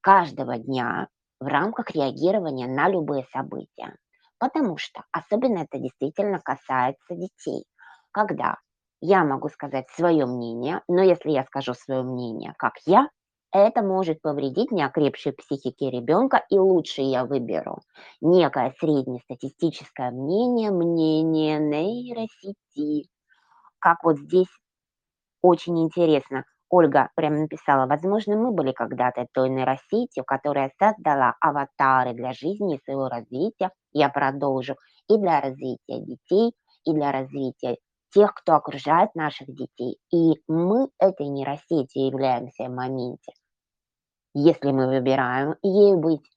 каждого дня в рамках реагирования на любые события. Потому что особенно это действительно касается детей. Когда я могу сказать свое мнение, но если я скажу свое мнение, как я, это может повредить неокрепшей психике ребенка, и лучше я выберу некое среднестатистическое мнение, мнение нейросети. Как вот здесь очень интересно, Ольга прямо написала, возможно, мы были когда-то той нейросетью, которая создала аватары для жизни и своего развития, я продолжу, и для развития детей, и для развития тех, кто окружает наших детей. И мы этой нейросетью являемся в моменте, если мы выбираем ей быть.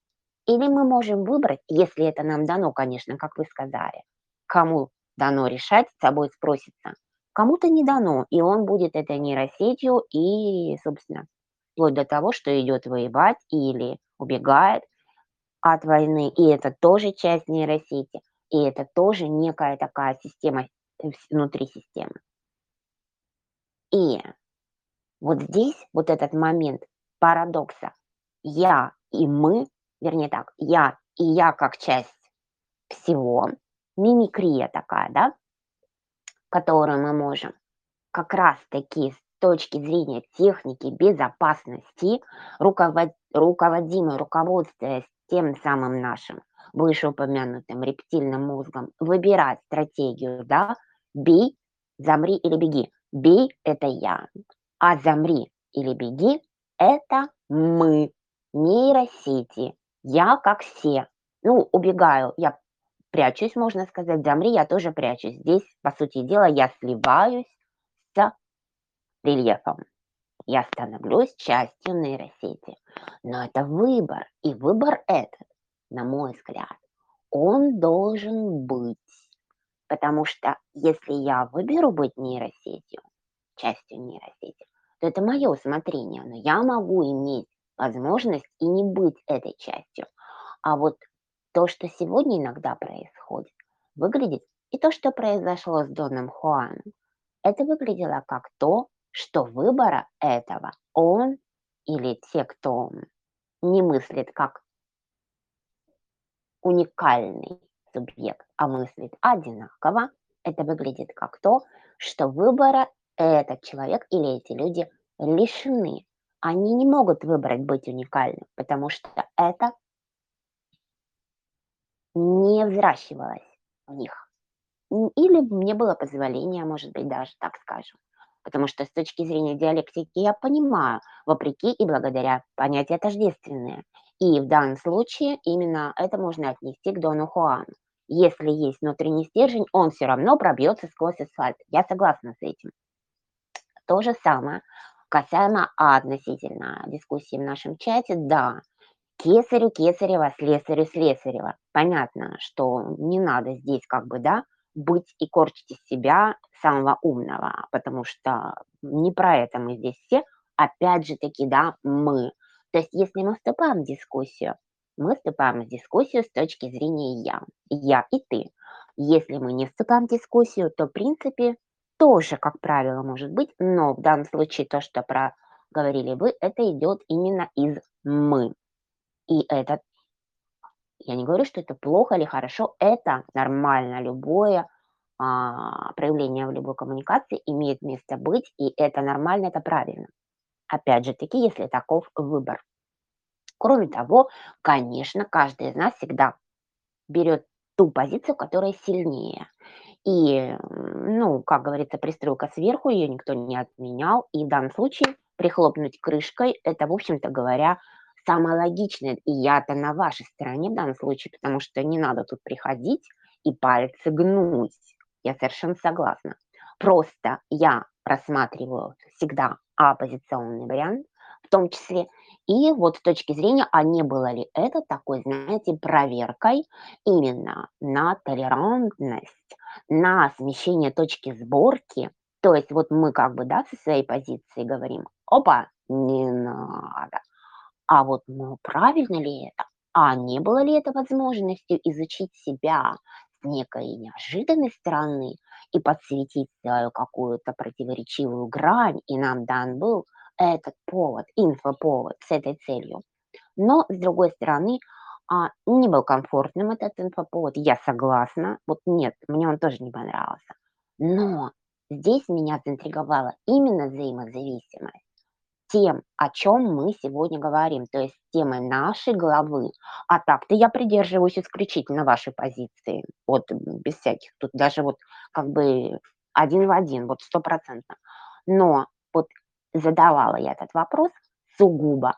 Или мы можем выбрать, если это нам дано, конечно, как вы сказали, кому дано решать, с собой спросится, Кому-то не дано, и он будет этой нейросетью и, собственно, вплоть до того, что идет воевать или убегает от войны, и это тоже часть нейросети, и это тоже некая такая система э, внутри системы. И вот здесь вот этот момент парадокса «я» и «мы», вернее так, «я» и «я» как часть всего, мимикрия такая, да, которую мы можем как раз-таки с точки зрения техники безопасности, руковод, руководимой, руководствуясь тем самым нашим вышеупомянутым рептильным мозгом, выбирать стратегию, да, бей, замри или беги. Бей– это я, а замри или беги– это мы, нейросети. Я как все. Ну, убегаю, я прячусь, можно сказать, замри, я тоже прячусь. Здесь, по сути дела, я сливаюсь с рельефом. Я становлюсь частью нейросети. Но это выбор. И выбор этот, на мой взгляд, он должен быть. Потому что если я выберу быть нейросетью, частью нейросети, то это мое усмотрение. Но я могу иметь возможность и не быть этой частью. А вот то, что сегодня иногда происходит, выглядит, и то, что произошло с Доном Хуаном, это выглядело как то, что выбора этого он или те, кто не мыслит как уникальный субъект, а мыслит одинаково, это выглядит как то, что выбора этот человек или эти люди лишены. Они не могут выбрать быть уникальным, потому что это не взращивалась в них. Или не было позволения, может быть, даже так скажем. Потому что с точки зрения диалектики я понимаю, вопреки и благодаря понятия тождественные. И в данном случае именно это можно отнести к Дону Хуану. Если есть внутренний стержень, он все равно пробьется сквозь асфальт. Я согласна с этим. То же самое касаемо относительно дискуссии в нашем чате. Да, кесарю кесарева, слесарю слесарева. Понятно, что не надо здесь как бы, да, быть и корчить из себя самого умного, потому что не про это мы здесь все. Опять же таки, да, мы. То есть если мы вступаем в дискуссию, мы вступаем в дискуссию с точки зрения «я», «я» и «ты». Если мы не вступаем в дискуссию, то, в принципе, тоже, как правило, может быть, но в данном случае то, что проговорили вы, это идет именно из «мы». И это, я не говорю, что это плохо или хорошо, это нормально, любое а, проявление в любой коммуникации имеет место быть, и это нормально, это правильно. Опять же таки, если таков выбор. Кроме того, конечно, каждый из нас всегда берет ту позицию, которая сильнее. И, ну, как говорится, пристройка сверху, ее никто не отменял. И в данном случае прихлопнуть крышкой, это, в общем-то говоря, самое логичное. И я-то на вашей стороне в данном случае, потому что не надо тут приходить и пальцы гнуть. Я совершенно согласна. Просто я рассматриваю всегда оппозиционный вариант, в том числе и вот с точки зрения, а не было ли это такой, знаете, проверкой именно на толерантность, на смещение точки сборки. То есть вот мы как бы, да, со своей позиции говорим, опа, не надо. А вот, ну, правильно ли это? А не было ли это возможностью изучить себя с некой неожиданной стороны и подсветить свою какую-то противоречивую грань, и нам дан был этот повод, инфоповод с этой целью. Но, с другой стороны, а, не был комфортным этот инфоповод, я согласна. Вот нет, мне он тоже не понравился. Но здесь меня заинтриговала именно взаимозависимость тем, о чем мы сегодня говорим, то есть темой нашей главы. А так-то я придерживаюсь исключительно вашей позиции, вот без всяких, тут даже вот как бы один в один, вот стопроцентно. Но вот задавала я этот вопрос сугубо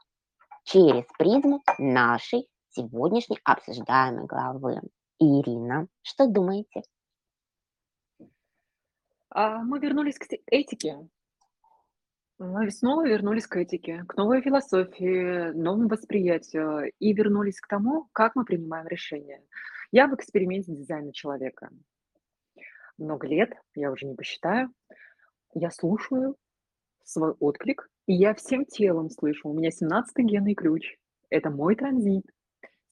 через призму нашей сегодняшней обсуждаемой главы. Ирина, что думаете? А, мы вернулись к этике. Мы снова вернулись к этике, к новой философии, новому восприятию и вернулись к тому, как мы принимаем решения. Я в эксперименте дизайна человека. Много лет, я уже не посчитаю. Я слушаю свой отклик, и я всем телом слышу. У меня 17-й генный ключ. Это мой транзит.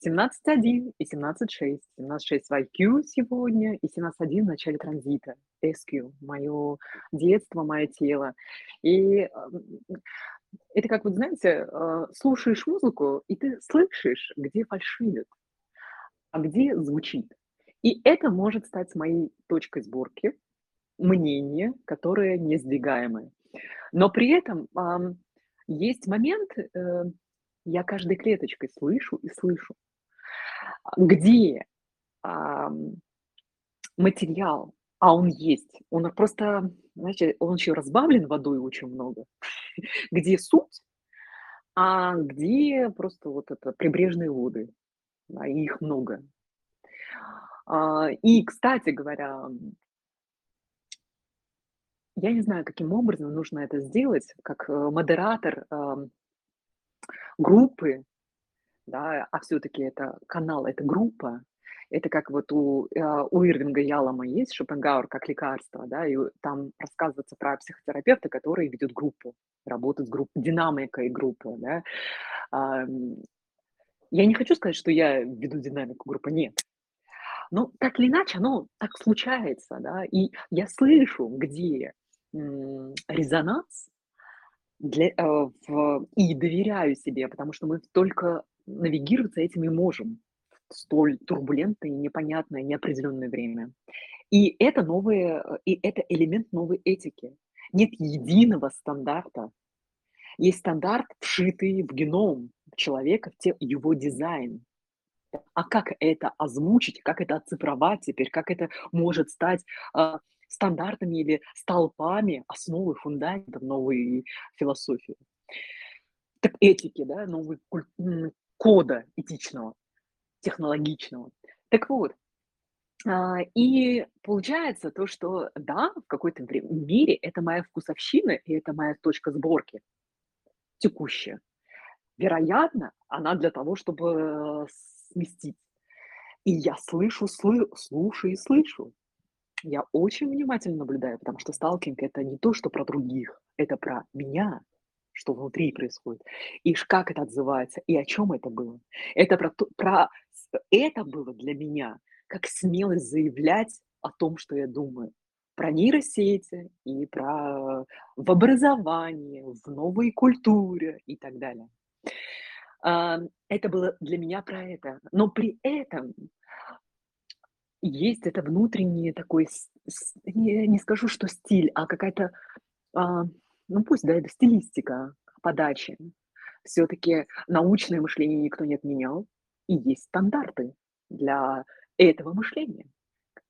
17.1 и 17.6. 17.6 в IQ сегодня и 17.1 в начале транзита. SQ, мое детство, мое тело. И это как, вот знаете, э, слушаешь музыку, и ты слышишь, где фальшивит, а где звучит. И это может стать моей точкой сборки, мнение, которое не сдвигаемое. Но при этом есть момент, э, я каждой клеточкой слышу и слышу, где ам, материал, а он есть, он просто, знаете, он еще разбавлен водой очень много, (laughs) где суть, а где просто вот это прибрежные воды, и их много. А, и, кстати говоря, я не знаю, каким образом нужно это сделать, как, э, модератор, группы, да, а все таки это канал, это группа. Это как вот у, а, у Ирвинга Ялома есть Шопенгауэр как лекарство, да, и там рассказывается про психотерапевта, который ведет группу, работает с группой, динамикой группы, да. Я не хочу сказать, что я веду динамику группы, нет. Но так или иначе оно так случается, да, и я слышу, где резонанс для, э, в, и доверяю себе, потому что мы только навигироваться этим и можем в столь турбулентное, непонятное, неопределенное время. И это новые, э, и это элемент новой этики. Нет единого стандарта. Есть стандарт, вшитый в геном человека, в те, его дизайн. А как это озвучить, как это оцифровать теперь, как это может стать а, стандартами или столпами основы фундаментов новой философии. Так этики, да, новый куль- кода этичного, технологичного. Так вот, а, и получается то, что да, в какой-то мире это моя вкусовщина, и это моя точка сборки текущая. Вероятно, она для того, чтобы сместить. И я слышу, слы, слушаю и слышу. Я очень внимательно наблюдаю, потому что сталкинг это не то, что про других, это про меня, что внутри происходит, и как это отзывается, и о чем это было. Это про, про это было для меня как смелость заявлять о том, что я думаю про нейросети и про в образовании, в новой культуре и так далее. Это было для меня про это. Но при этом есть это внутренний такой, не, не скажу, что стиль, а какая-то, а, ну пусть, да, это стилистика подачи. Все-таки научное мышление никто не отменял, и есть стандарты для этого мышления.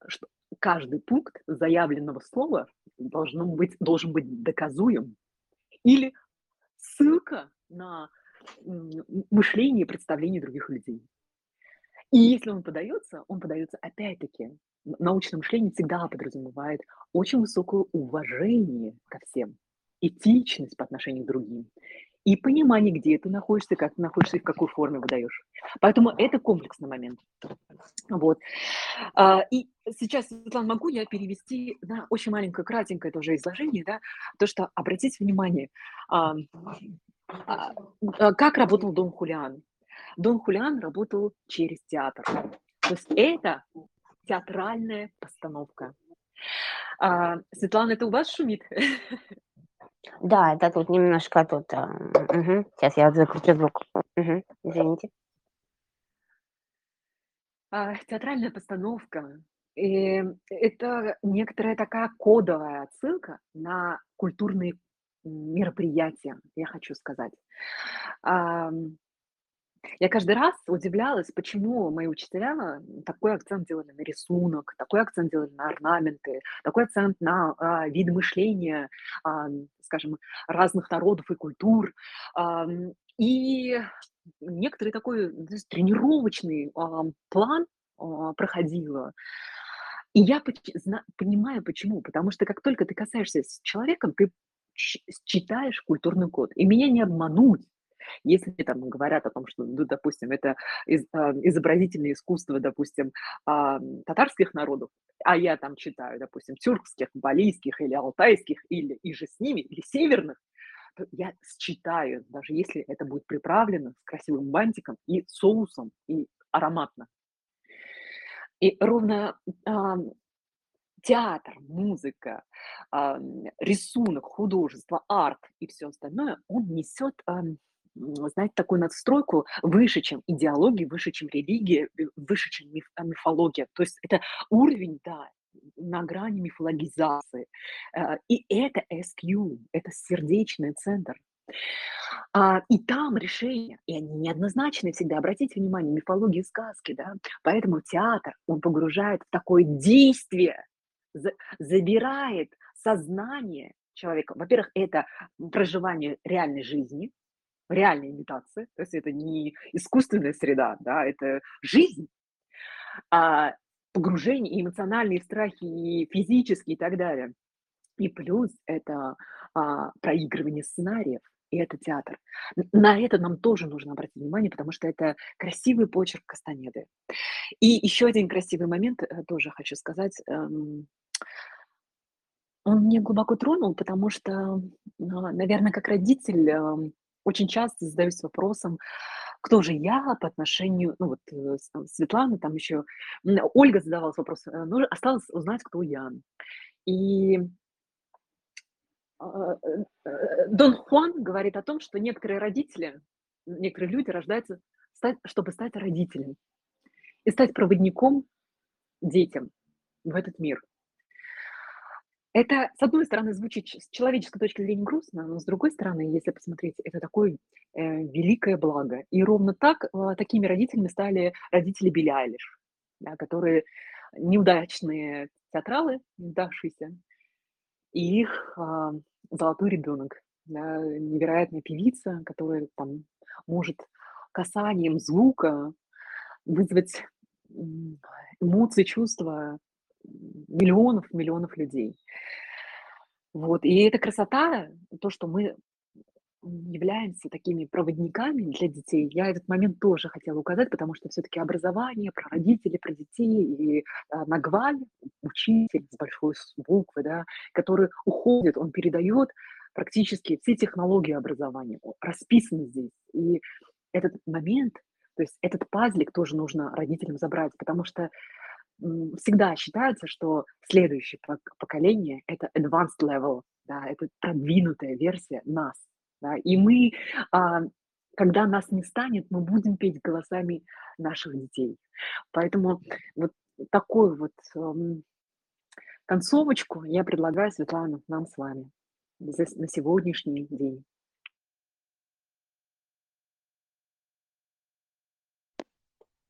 Что каждый пункт заявленного слова должен быть, должен быть доказуем. Или ссылка на мышление и представление других людей. И если он подается, он подается опять-таки. Научное мышление всегда подразумевает очень высокое уважение ко всем, этичность по отношению к другим и понимание, где ты находишься, как ты находишься и в какой форме выдаешь. Поэтому это комплексный момент. Вот. А, и сейчас, Светлана, могу я перевести на очень маленькое, кратенькое тоже изложение, да, то, что обратите внимание, а, а, как работал Дон Хулиан. Дон Хулиан работал через театр. То есть это театральная постановка. Светлана, это у вас шумит? Да, это тут немножко тут. Угу. Сейчас я закручу звук. Угу. Извините. А, театральная постановка. И это некоторая такая кодовая отсылка на культурные мероприятия, я хочу сказать. Я каждый раз удивлялась, почему мои учителя такой акцент делали на рисунок, такой акцент делали на орнаменты, такой акцент на а, вид мышления, а, скажем, разных народов и культур. А, и некоторый такой знаешь, тренировочный а, план а, проходила. И я понимаю, почему. Потому что как только ты касаешься с человеком, ты читаешь культурный код. И меня не обмануть. Если там говорят о том, что, ну, допустим, это из, э, изобразительное искусство, допустим, э, татарских народов, а я там читаю, допустим, тюркских, балийских или алтайских, или и же с ними, или северных, я считаю, даже если это будет приправлено с красивым бантиком и соусом, и ароматно. И ровно театр, музыка, рисунок, художество, арт и все остальное, он несет знаете, такую надстройку выше, чем идеология, выше, чем религия, выше, чем миф, а, мифология. То есть это уровень, да, на грани мифологизации. Э, и это SQ, это сердечный центр. А, и там решения, и они неоднозначны всегда. Обратите внимание, мифология сказки, да. Поэтому театр, он погружает в такое действие, забирает сознание человека. Во-первых, это проживание реальной жизни, реальная имитация, то есть это не искусственная среда, да, это жизнь, а погружение, и эмоциональные страхи, и физические и так далее. И плюс это а, проигрывание сценариев, и это театр. На это нам тоже нужно обратить внимание, потому что это красивый почерк Кастанеды. И еще один красивый момент э, тоже хочу сказать. Эм, он мне глубоко тронул, потому что, наверное, как родитель эм, очень часто задаюсь вопросом, кто же я по отношению, ну вот э, Светлана, там еще, Ольга задавалась вопросом, э, ну, осталось узнать, кто я. И а, э, Дон Хуан говорит о том, что некоторые родители, некоторые люди рождаются, стать, чтобы стать родителем и стать проводником детям в этот мир. Это, с одной стороны, звучит с человеческой точки зрения грустно, но с другой стороны, если посмотреть, это такое э, великое благо. И ровно так, э, такими родителями стали родители Билли да, которые неудачные театралы, неудавшиеся, и их э, золотой ребенок, да, невероятная певица, которая там может касанием звука вызвать эмоции, чувства миллионов, миллионов людей. Вот, и эта красота, то, что мы являемся такими проводниками для детей. Я этот момент тоже хотела указать, потому что все-таки образование про родителей, про детей и а, Нагваль, учитель с большой буквы, да, который уходит, он передает практически все технологии образования, расписаны здесь. И этот момент, то есть этот пазлик тоже нужно родителям забрать, потому что всегда считается, что следующее поколение – это advanced level, да, это продвинутая версия нас. Да, и мы, а, когда нас не станет, мы будем петь голосами наших детей. Поэтому вот такую вот эм, концовочку я предлагаю, Светлана, нам с вами на сегодняшний день.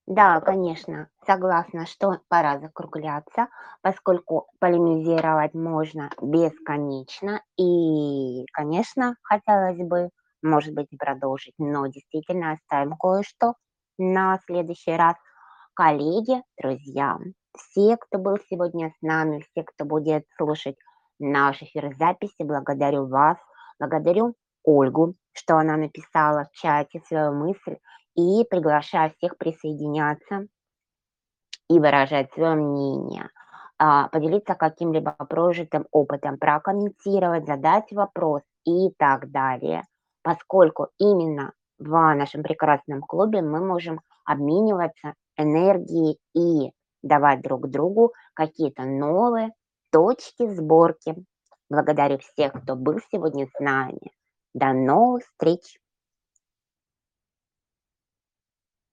Да, конечно, согласна, что пора закругляться, поскольку полемизировать можно бесконечно. И, конечно, хотелось бы, может быть, продолжить, но действительно оставим кое-что на следующий раз. Коллеги, друзья, все, кто был сегодня с нами, все, кто будет слушать наш эфир записи, благодарю вас, благодарю Ольгу, что она написала в чате свою мысль и приглашаю всех присоединяться и выражать свое мнение, а, поделиться каким-либо прожитым опытом, прокомментировать, задать вопрос и так далее, поскольку именно в нашем прекрасном клубе мы можем обмениваться энергией и давать друг другу какие-то новые точки сборки. Благодарю всех, кто был сегодня с нами. До новых встреч!